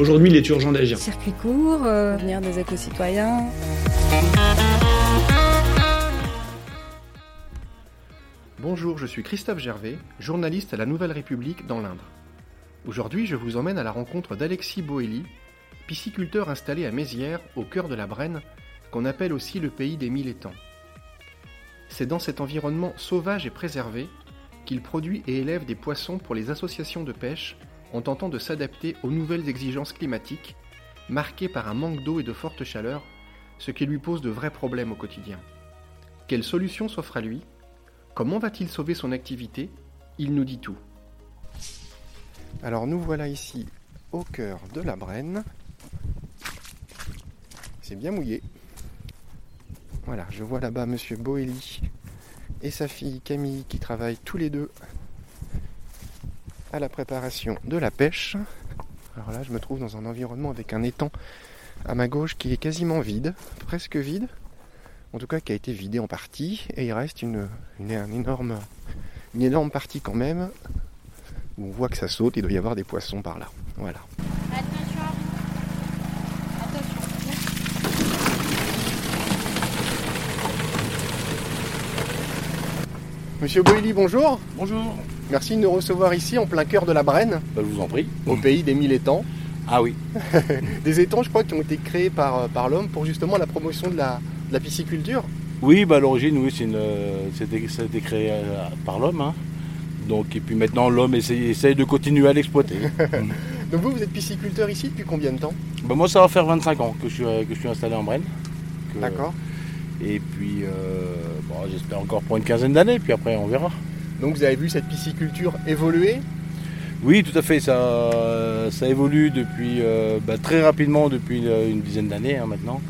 Aujourd'hui, il est urgent d'agir. Circuit court, euh, venir des éco-citoyens. Bonjour, je suis Christophe Gervais, journaliste à la Nouvelle République dans l'Indre. Aujourd'hui, je vous emmène à la rencontre d'Alexis Boély, pisciculteur installé à Mézières, au cœur de la Brenne, qu'on appelle aussi le pays des mille étangs. C'est dans cet environnement sauvage et préservé qu'il produit et élève des poissons pour les associations de pêche en tentant de s'adapter aux nouvelles exigences climatiques, marquées par un manque d'eau et de forte chaleur, ce qui lui pose de vrais problèmes au quotidien. Quelle solution s'offre à lui? Comment va-t-il sauver son activité? Il nous dit tout. Alors nous voilà ici au cœur de la Brenne. C'est bien mouillé. Voilà, je vois là-bas Monsieur Boély et sa fille Camille qui travaillent tous les deux à la préparation de la pêche. Alors là, je me trouve dans un environnement avec un étang à ma gauche qui est quasiment vide, presque vide. En tout cas, qui a été vidé en partie. Et il reste une, énorme, une énorme partie quand même où on voit que ça saute. Il doit y avoir des poissons par là. Voilà. Monsieur Boilly, bonjour. Bonjour. Merci de nous recevoir ici en plein cœur de la Brenne. Bah, je vous en prie. Au pays des mille étangs. Ah oui. des étangs, je crois, qui ont été créés par, euh, par l'homme pour justement la promotion de la, pisciculture. Oui, bah, à l'origine, oui, c'est une, ça a été créé euh, par l'homme. Hein. Donc, et puis maintenant, l'homme essaye, de continuer à l'exploiter. Donc vous, vous êtes pisciculteur ici depuis combien de temps? Bah, Moi, ça va faire 25 ans que je suis, que je suis installé en Brenne. D'accord. Et puis, euh, j'espère encore pour une quinzaine d'années, puis après on verra. Donc vous avez vu cette pisciculture évoluer Oui, tout à fait. Ça, ça évolue depuis euh, bah, très rapidement depuis euh, une dizaine d'années hein, maintenant.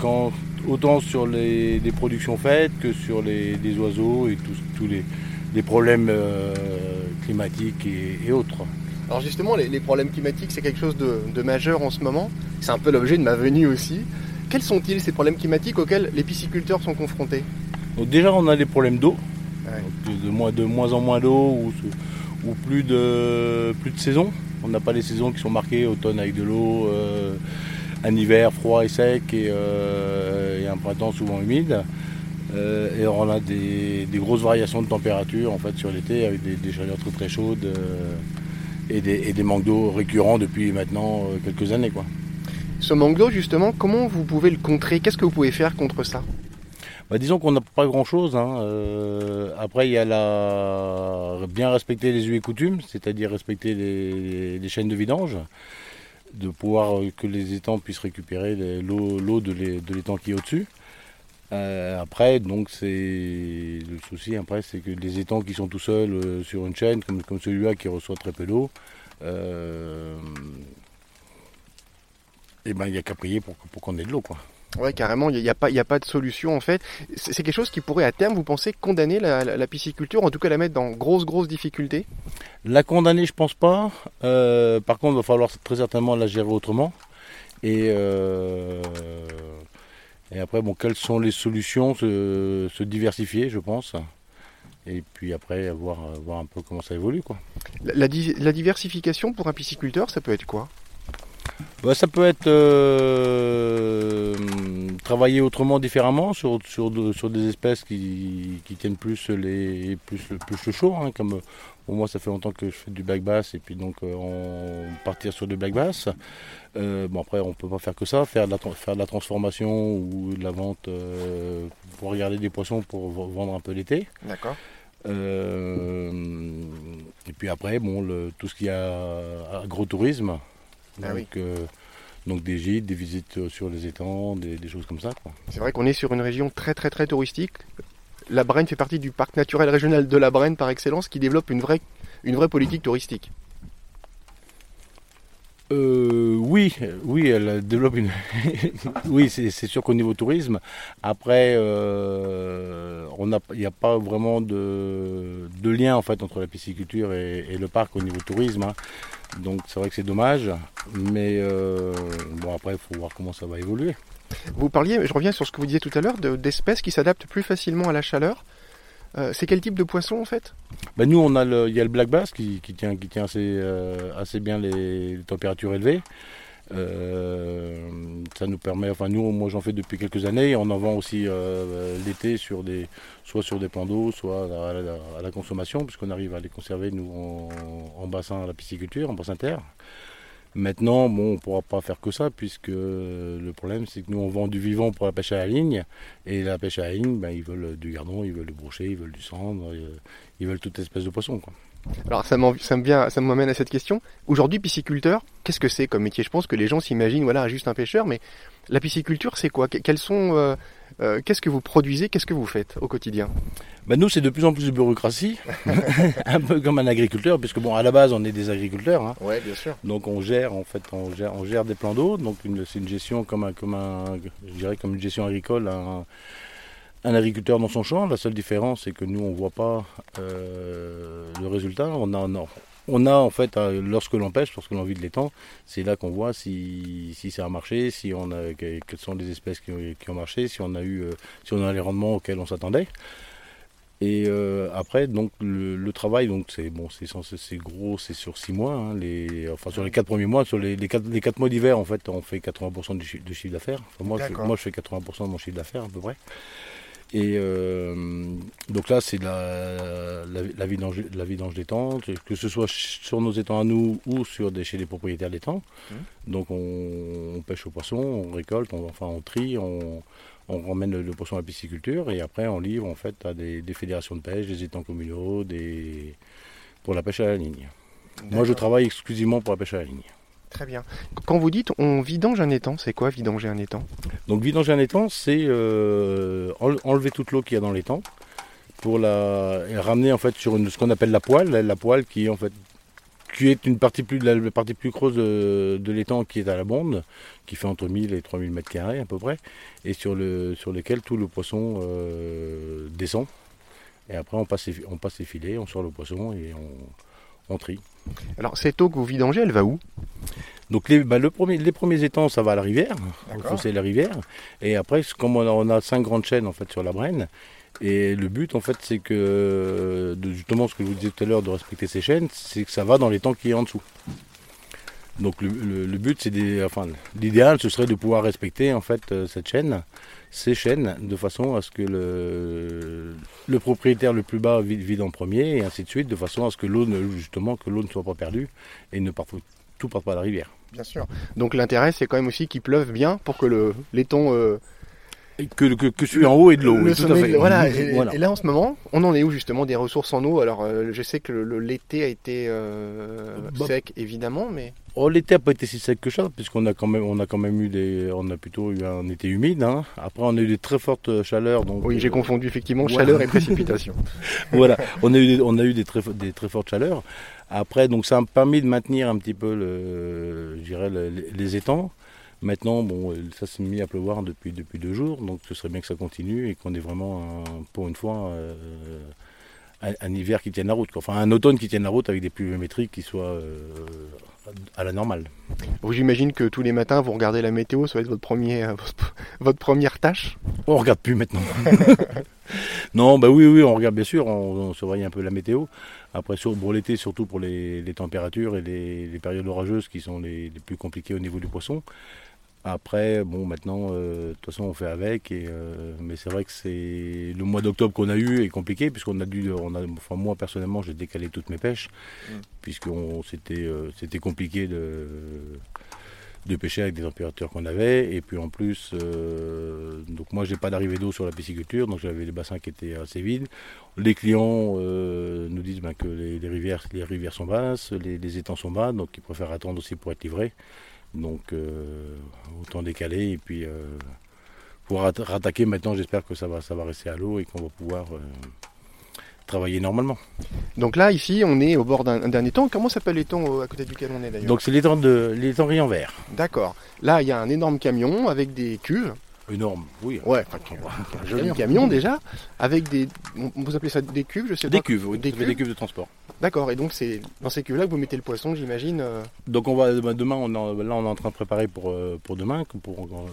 quand, autant sur les, productions faites que sur les, oiseaux et tous, les, problèmes climatiques et, autres. Alors justement, les, problèmes climatiques, c'est quelque chose de majeur en ce moment. C'est un peu l'objet de ma venue aussi. Quels sont-ils ces problèmes climatiques auxquels les pisciculteurs sont confrontés? Déjà, on a des problèmes d'eau, de, moins, de moins en moins d'eau ou, plus, de, plus de saison. On n'a pas les saisons qui sont marquées, automne avec de l'eau, euh, un hiver froid et sec et, euh, un printemps souvent humide. Euh, et on a des, grosses variations de température en fait sur l'été avec des, chaleurs très très chaudes et, des, et, des, manques d'eau récurrents depuis maintenant quelques années. Quoi. Ce manque d'eau, justement, comment vous pouvez le contrer? Qu'est-ce que vous pouvez faire contre ça? Bah, disons qu'on n'a pas grand-chose. Hein. Euh, après, il y a la... bien respecter les us et coutumes, c'est-à-dire respecter les, chaînes de vidange, de pouvoir euh, que les étangs puissent récupérer l'eau de l'étang qui est au-dessus. Euh, après, donc c'est le souci. Après, c'est que les étangs qui sont tout seuls sur une chaîne, comme, comme celui-là qui reçoit très peu d'eau, eh ben, il n'y a qu'à prier pour, qu'on ait de l'eau. Quoi. Ouais, carrément, il n'y a, pas, a pas de solution en fait. C'est quelque chose qui pourrait à terme, vous pensez, condamner la, pisciculture, en tout cas la mettre dans grosses, grosses difficultés? La condamner, je pense pas. Euh, par contre, il va falloir très certainement la gérer autrement. Et, euh, et après, bon, quelles sont les solutions? Se, diversifier, je pense. Et puis après, voir, voir un peu comment ça évolue. Quoi. La, la diversification pour un pisciculteur, ça peut être quoi? Bah, ça peut être euh, travailler autrement, différemment, sur, sur, sur des espèces qui, qui, tiennent plus, les, plus, plus le chaud. Hein, comme pour moi, ça fait longtemps que je fais du black bass et puis donc euh, on partir sur du black bass. Euh, bon, après, on peut pas faire que ça, faire de la, faire de la transformation ou de la vente pour regarder des poissons pour vendre un peu l'été. D'accord. et puis après, bon, le, tout ce qui a agrotourisme, ah donc, euh, donc des gîtes, des visites euh, sur les étangs, des, choses comme ça. C'est vrai qu'on est sur une région très très très touristique. La Brenne fait partie du parc naturel régional de la Brenne par excellence qui développe une vraie, une vraie politique touristique. Euh, oui, oui, elle développe une. oui, c'est sûr qu'au niveau tourisme, après, euh, on il n'y a pas vraiment de, de, lien en fait entre la pisciculture et, le parc au niveau tourisme. hein. Donc c'est vrai que c'est dommage, mais euh, bon après, il faut voir comment ça va évoluer. Vous parliez, je reviens sur ce que vous disiez tout à l'heure, de- d'espèces qui s'adaptent plus facilement à la chaleur. Euh, c'est quel type de poisson en fait? Ben, nous, on a le, il y a le black bass qui, qui tient, qui tient assez, euh, assez bien les, les températures élevées. Euh, ça nous permet, enfin nous, moi j'en fais depuis quelques années, on en vend aussi euh, l'été sur des, soit sur des plans d'eau, soit à la, consommation, puisqu'on arrive à les conserver nous en, bassin à la pisciculture, en bassin terre. Maintenant, bon, on ne pourra pas faire que ça, puisque le problème c'est que nous on vend du vivant pour la pêche à la ligne, et la pêche à la ligne, ben, ils veulent du gardon, ils veulent du brochet, ils veulent du cendre, euh, ils veulent toute espèce de poisson. Alors ça ça me vient, ça m'amène à cette question. Aujourd'hui, pisciculteur, qu'est-ce que c'est comme métier? Je pense que les gens s'imaginent, voilà, juste un pêcheur, mais la pisciculture, c'est quoi? Que- Quels sont, euh, euh, qu'est-ce que vous produisez? Qu'est-ce que vous faites au quotidien? Ben nous, c'est de plus en plus de bureaucratie, un peu comme un agriculteur, puisque bon, à la base, on est des agriculteurs, hein. Ouais, bien sûr. donc on gère en fait, on gère, on gère des plans d'eau, donc une- c'est une gestion comme un, comme un, je dirais comme une gestion agricole, un, un agriculteur dans son champ. La seule différence, c'est que nous, on voit pas euh, le résultat. On a, non. On a en fait, euh, lorsque l'on pêche, lorsque l'on vit de l'étang, c'est là qu'on voit si, si ça a marché, si on a, que- quelles sont les espèces qui ont, qui ont marché, si on a eu, euh, si on a les rendements auxquels on s'attendait. Et euh, après, donc le, le travail, donc c'est bon, c'est gros, c'est sur six mois, hein, les, enfin sur les quatre premiers mois, sur les, les quatre, les quatre mois d'hiver, en fait, on fait 80% du, chi- du chiffre d'affaires. Enfin, moi, moi, je fais 80% de mon chiffre d'affaires à peu près. Et euh, donc là, c'est la, la, la vidange, la vidange d'étangs, que ce soit sur nos étangs à nous ou sur des, chez les propriétaires d'étangs. Donc on, on pêche au poisson, on récolte, on, enfin on trie, on, on ramène le, le poisson à la pisciculture et après on livre en fait à des, des fédérations de pêche, des étangs communaux, des, pour la pêche à la ligne. Moi je travaille exclusivement pour la pêche à la ligne. Très bien. Quand vous dites on vidange un étang, c'est quoi vidanger un étang? Donc vidanger un étang, c'est euh, enle- enlever toute l'eau qu'il y a dans l'étang pour la ramener en fait sur une, ce qu'on appelle la poêle, la, la poêle qui est en fait qui est une partie plus la, la partie plus creuse de, de l'étang qui est à la bonde, qui fait entre 1000 et 3000 mètres carrés à peu près, et sur le sur lequel tout le poisson euh, descend. Et après on passe les, on passe les filets, on sort le poisson et on, on trie. Alors cette eau que vous vidangez, elle va où? Donc les, bah, le premier, les premiers étangs, ça va à la rivière, fossé de la rivière. Et après, c'est comme on a, on a cinq grandes chaînes en fait sur la Brenne. Et le but, en fait, c'est que, de, justement, ce que je vous disais tout à l'heure, de respecter ces chaînes, c'est que ça va dans les temps qui est en dessous. Donc le, le- le but, c'est des, enfin, l'idéal, ce serait de pouvoir respecter en fait euh, cette chaîne, ces chaînes, de façon à ce que le, le propriétaire le plus bas vide, vide en premier, et ainsi de suite, de façon à ce que l'eau, ne- justement, que l'eau ne soit pas perdue et ne parte, tout parte pas à la rivière. Bien sûr. Donc l'intérêt, c'est quand même aussi qu'il pleuve bien pour que le l'étang euh, Et Que, que, que celui en haut et de l'eau, le. Voilà. Et, Voilà. et là en ce moment, on en est où justement des ressources en eau? Alors euh, je sais que l'été a été euh, Bah. sec évidemment, mais Oh, l'été n'a pas été si sec que ça, puisqu'on a quand même, on a quand même eu des, on a plutôt eu un été humide. hein. Après, on a eu des très fortes chaleurs, donc. oui, j'ai euh, confondu effectivement chaleur et précipitation. voilà, on a eu, des, on a eu des très, des très fortes chaleurs. Après, donc ça a permis de maintenir un petit peu le, je dirais, le- les, étangs. Maintenant, bon, ça s'est mis à pleuvoir depuis, depuis deux jours, donc ce serait bien que ça continue et qu'on ait vraiment, un- pour une fois, euh, un, un hiver qui tienne la route. quoi. Enfin, un automne qui tienne la route avec des pluviométries qui soient euh, à la normale. Bon, J'imagine que tous les matins vous regardez la météo, ça va être votre premier, euh, votre, votre première tâche? On regarde plus maintenant. non, bah oui, oui, on regarde bien sûr, on, on surveille un peu la météo. Après, sur, pour l'été, surtout pour les, les températures et les, les périodes orageuses qui sont les, les plus compliquées au niveau du poisson. Après, bon, maintenant, euh, de toute façon, on fait avec. Et, euh, mais c'est vrai que c'est le mois d'octobre qu'on a eu est compliqué puisqu'on a dû, on a, enfin moi personnellement, j'ai décalé toutes mes pêches puisque c'était, euh, c'était compliqué de de pêcher avec des températures qu'on avait. Et puis en plus, donc moi j'ai pas d'arrivée d'eau sur la pisciculture, donc j'avais les bassins qui étaient assez vides. Les clients nous disent ben, que les, les rivières, les rivières sont basses, les, les étangs sont bas, donc ils préfèrent attendre aussi pour être livrés. Donc euh, autant décaler et puis euh, pour rat- rattaquer maintenant, j'espère que ça va, ça va rester à l'eau et qu'on va pouvoir euh, travailler normalement. Donc là, ici, on est au bord d'un étang. Comment s'appelle l'étang à côté duquel on est d'ailleurs? Donc c'est l'étang de l'étang Vert. D'accord. Là, il y a un énorme camion avec des cuves. Énorme, oui. Ouais, un camion déjà, avec des. on- Vous appelez ça des cuves, je sais Des pas. cuves, oui, Des cuves des cuves de transport. D'accord. Et donc c'est dans ces cuves-là que vous mettez le poisson, j'imagine. euh, Donc on va bah, demain, on en- là on est en train de préparer pour, euh, pour demain. Pour, euh,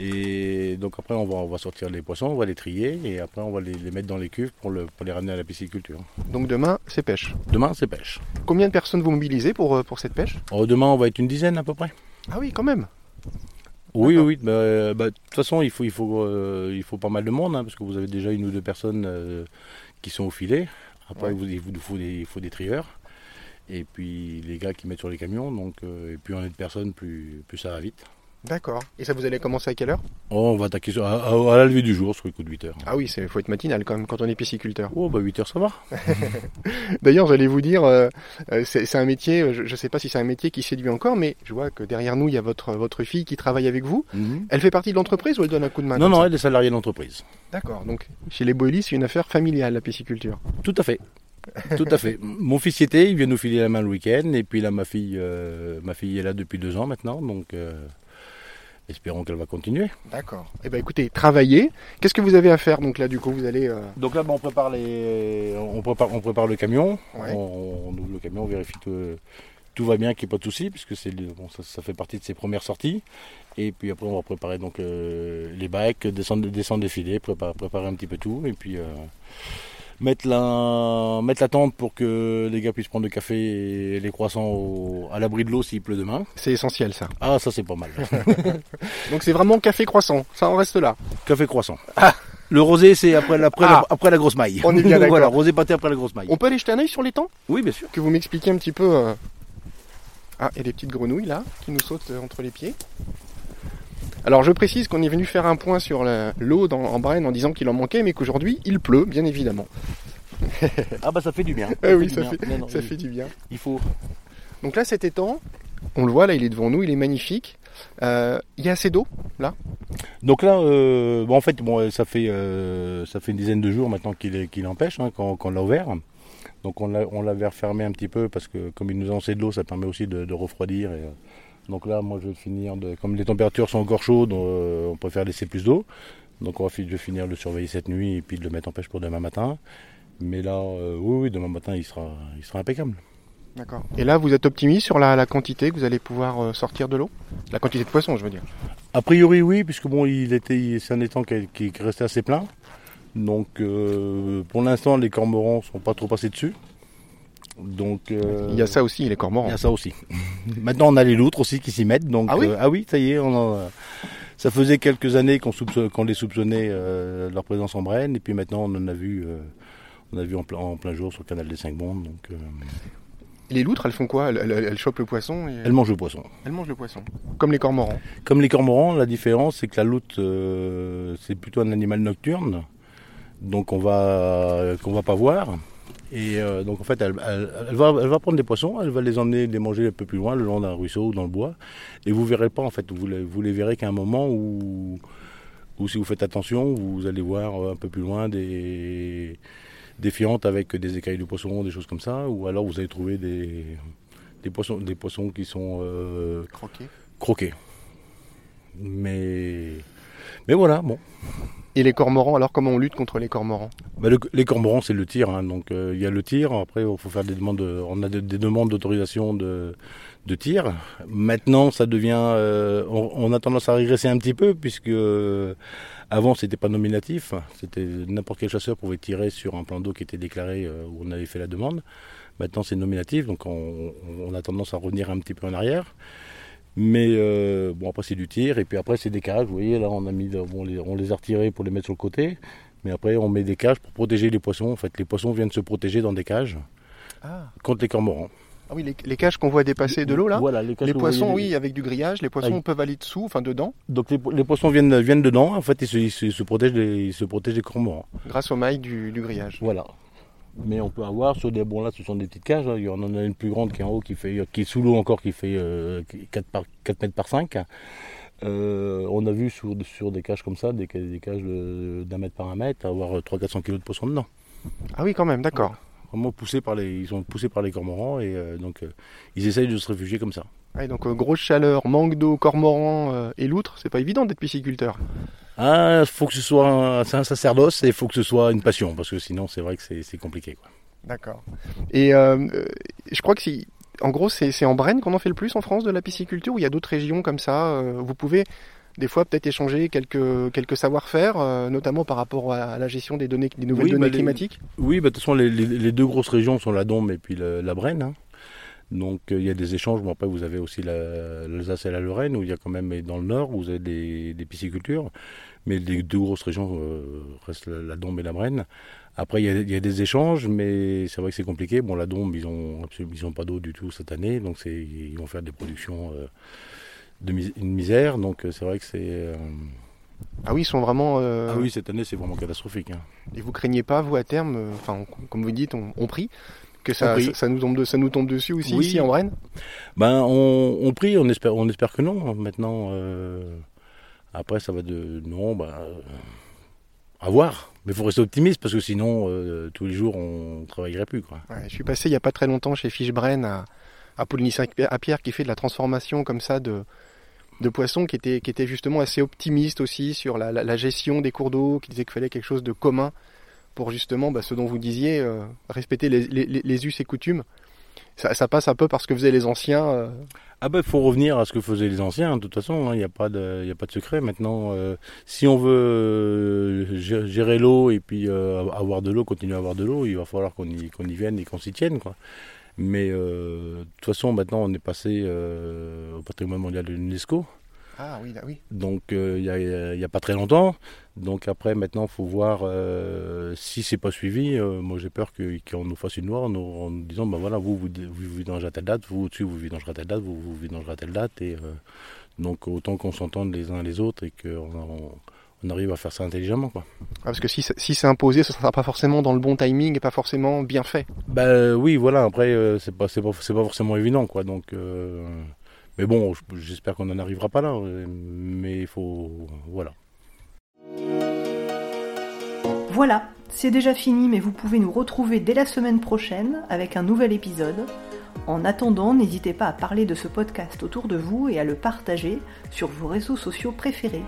et donc après on va, on va sortir les poissons, on va les trier et après on va les, les mettre dans les cuves pour, le, pour les ramener à la pisciculture. Donc demain, c'est pêche. Demain c'est pêche. Combien de personnes vous mobilisez pour, pour cette pêche? Alors, demain on va être une dizaine à peu près. Ah oui, quand même. Oui, oui, bah, bah, de toute façon il faut, il, faut, euh, il faut pas mal de monde hein, parce que vous avez déjà une ou deux personnes euh, qui sont au filet. Après Ouais. vous- il, vous faut des, il faut des trieurs. Et puis les gars qui mettent sur les camions, donc euh, et plus on est de personnes, plus, plus ça va vite. D'accord. Et ça, vous allez commencer à quelle heure? Oh, on va attaquer à, à- à la levée du jour sur les coups de 8 heures. Ah oui, il faut être matinal quand même quand on est pisciculteur. Oh, bah 8 heures ça va. D'ailleurs, j'allais vous dire, euh, euh, c'est un métier, euh, je ne sais pas si c'est un métier qui séduit encore, mais je vois que derrière nous, il y a votre, votre fille qui travaille avec vous. Elle fait partie de l'entreprise ou elle donne un coup de main Non, non, elle est salariée d'entreprise. D'accord, donc chez les Boilis, c'est une affaire familiale, la pisciculture. Tout à fait. Tout à fait. Mon fils y était, il vient nous filer la main le week-end. Et puis là, ma fille, euh, ma fille est là depuis deux ans maintenant. Donc, euh, espérons qu'elle va continuer. D'accord. Eh ben écoutez, travaillez. Qu'est-ce que vous avez à faire donc là du coup Vous allez... euh, Donc là, bah, on, prépare les... on, prépare, on prépare le camion. Ouais. On, on ouvre le camion, on vérifie que tout va bien, qu'il n'y ait pas de soucis, puisque c'est bon, ça, ça fait partie de ses premières sorties. Et puis après, on va préparer donc euh, les bacs, descendre, descendre les filets, préparer, préparer un petit peu tout. Et puis euh, mettre, la, mettre la tente pour que les gars puissent prendre le café et les croissants au- à l'abri de l'eau s'il pleut demain. C'est essentiel ça. Ah, ça c'est pas mal. Donc c'est vraiment café croissant, ça en reste là. café croissant. Le rosé, c'est après, la- après, Ah. la, après la grosse maille. On est bien d'accord. voilà, rosé pâté après la grosse maille. On peut aller jeter un œil sur les temps? Oui, bien sûr. Que vous m'expliquiez un petit peu... euh, Ah, a des petites grenouilles là, qui nous sautent euh, entre les pieds. Alors je précise qu'on est venu faire un point sur l'eau en Brenne en disant qu'il en manquait, mais qu'aujourd'hui il pleut, bien évidemment. Ah bah ça fait du bien. Eh oui, ça bien. fait- Non, non, Ça il- fait du bien. Il faut. Donc là cet étang, on le voit là, il est devant nous, il est magnifique. Euh, Il y a assez d'eau Donc là, euh, bon, en fait, bon, ça fait euh, ça fait une dizaine de jours maintenant qu'il empêche hein, quand, quand on l'a ouvert. Donc on l'a on l'avait refermé un petit peu parce que comme il nous a lancé de l'eau, ça permet aussi de, de refroidir. Et, donc là, moi, je vais finir de, comme les températures sont encore chaudes, euh, on préfère laisser plus d'eau. Donc on va fi- je vais finir de le surveiller cette nuit et puis de le mettre en pêche pour demain matin. Mais là, euh, oui, oui, demain matin, il sera, il sera impeccable. D'accord. Et là vous êtes optimiste sur la, la quantité que vous allez pouvoir euh, sortir de l'eau? La quantité de poissons, je veux dire. A priori, oui, puisque bon, il était, c'est un étang qui, est- qui est resté assez plein. Donc, euh, pour l'instant, les cormorans sont pas trop passés dessus. Donc, euh, Il y a ça aussi, les il cormorans. y a ça aussi. Maintenant, on a les loutres aussi qui s'y mettent. Donc, Ah oui euh, ah oui, ça y est, on en- ça faisait quelques années qu'on les soupçonnait euh, leur présence en Brenne, et puis maintenant, on en a vu, euh, on a vu en, plein- en plein jour sur le canal des Cinq Mondes. Donc, euh, Les loutres, elles font quoi? Elles, elles- elles chopent le poisson et elles mangent le poisson. elles mangent le poisson. Comme les cormorans. Comme les cormorans, la différence c'est que la loutre euh, c'est plutôt un animal nocturne, donc on va qu'on va pas voir. Et euh, donc en fait elle, elle- elle va, elle va prendre des poissons, elle va les emmener les manger un peu plus loin, le long d'un ruisseau ou dans le bois. Et vous verrez pas en fait, vous les, vous les verrez qu'à un moment où, où si vous faites attention, vous allez voir euh, un peu plus loin des, des fientes avec des écailles de poissons, des choses comme ça, ou alors vous allez trouver des, des, poissons, des poissons qui sont euh, Croqués. croquer. Mais, mais voilà, bon. Et les cormorans, alors comment on lutte contre les cormorans le- les cormorans, c'est le tir. hein. Donc, euh, il y a le tir. Après, il faut faire des demandes. de- on a des, des demandes d'autorisation de, tir. Maintenant, ça devient. euh, on, a tendance à régresser un petit peu, puisque euh, avant, c'était pas nominatif. C'était n'importe quel chasseur pouvait tirer sur un plan d'eau qui était déclaré euh, où on avait fait la demande. Maintenant, c'est nominatif. Donc, on, on a tendance à revenir un petit peu en arrière. Mais euh, bon, après c'est du tir, et puis après c'est des cages. Vous voyez, là on a mis, bon, les- on les a retirés pour les mettre sur le côté. Mais après on met des cages pour protéger les poissons. En fait, les poissons viennent se protéger dans des cages ah. contre les cormorans. oui, les, les cages qu'on voit dépasser de l'eau là Voilà, les, Les poissons, voyez, oui, avec du grillage, les poissons peuvent aller dessous, enfin dedans, Donc les, po- les poissons viennent, viennent dedans. En fait, ils se, ils se- ils se protègent des, ils se protègent des cormorans. grâce aux mailles du, du grillage. Voilà. Mais on peut avoir sur des bon là ce sont des petites cages, hein. il y en a une plus grande qui est en haut qui fait qui est sous l'eau encore qui fait euh, 4 par 4 mètres par 5. Euh, on a vu sur, sur des cages comme ça, des, ca- des cages de- d'un mètre par un mètre, avoir 300-400 kilos de poissons dedans. Ah oui, quand même, d'accord. Vraiment poussés par les, ils sont poussés par les cormorans et euh, donc euh, ils essayent de se réfugier comme ça. Ouais, donc euh, grosse chaleur, manque d'eau, cormoran euh, et loutre, c'est pas évident d'être pisciculteur. Ah, faut que ce soit un, c'est un sacerdoce et il faut que ce soit une passion parce que sinon c'est vrai que c'est, compliqué. Quoi. D'accord. Et euh, euh, je crois que si, en gros, c'est c'est en Brenne qu'on en fait le plus en France de la pisciculture ou il y a d'autres régions comme ça euh, Vous pouvez des fois peut-être échanger quelques, quelques savoir-faire, euh, notamment par rapport à, à la gestion des données, des nouvelles Oui, données bah, les- climatiques? Oui, bah, de toute façon les, les- les deux grosses régions sont la Dombe et puis le- la Brenne. hein. Donc euh, il y a des échanges. Bon après vous avez aussi la- l'Alsace et la Lorraine où il y a quand même et dans le nord où vous avez des, des piscicultures. Mais les deux grosses régions euh, restent la, la Dombe et la Brenne. Après il y a, il y a des échanges, mais c'est vrai que c'est compliqué. Bon la Dombe ils ont absolument ils ont pas d'eau du tout cette année, donc ils vont faire des productions euh, de mis- une misère. Donc c'est vrai que c'est euh, Ah oui, ils sont vraiment. euh, ah oui cette année c'est vraiment catastrophique. hein. Et vous craignez pas, vous, à terme, enfin, comme vous dites, on, on prie, que ça, nous tombe de- ça nous tombe dessus aussi, Oui. ici en Brenne Ben, on, on prie, on espère, on espère que non. Maintenant, euh, après, ça va de non, ben, à voir. Mais il faut rester optimiste parce que sinon, euh, tous les jours, on travaillerait plus, quoi. Ouais, Je suis passé il y a pas très longtemps chez Fishbren à, à Poligny-Saint-Pierre qui fait de la transformation comme ça de, de poissons qui était, qui était justement assez optimiste aussi sur la, la- la gestion des cours d'eau, qui disait qu'il fallait quelque chose de commun pour justement bah, ce dont vous disiez, euh, respecter les, us et coutumes. Ça, passe un peu par ce que faisaient les anciens. euh, Ah ben, faut revenir à ce que faisaient les anciens. De toute façon, il n'y a pas de, secret. Maintenant, euh, si on veut gé- gérer l'eau et puis avoir de l'eau, continuer à avoir de l'eau, il va falloir qu'on y, vienne et qu'on s'y tienne. Mais de toute façon, maintenant, on est passé au patrimoine mondial de l'UNESCO. Ah oui, là, oui. Donc euh, il n'y a, pas très longtemps. Donc après maintenant il faut voir euh, si c'est pas suivi. Euh, moi j'ai peur qu'on nous fasse une loi en nous, en disant ben voilà vous vous, vous vidangerez à telle date, vous au-dessus vous vidangerez à telle date, vous vous vidangerez à telle date. Et euh, donc autant qu'on s'entende les uns les autres et qu'on on, on arrive à faire ça intelligemment quoi. Ah, parce que si, c'est- si c'est imposé, ce sera pas forcément dans le bon timing et pas forcément bien fait. Ben oui voilà après euh, c'est pas pas forcément évident quoi donc. euh, mais bon, j'espère qu'on n'en arrivera pas là. Mais il faut, voilà. Voilà, c'est déjà fini, mais vous pouvez nous retrouver dès la semaine prochaine avec un nouvel épisode. En attendant, n'hésitez pas à parler de ce podcast autour de vous et à le partager sur vos réseaux sociaux préférés.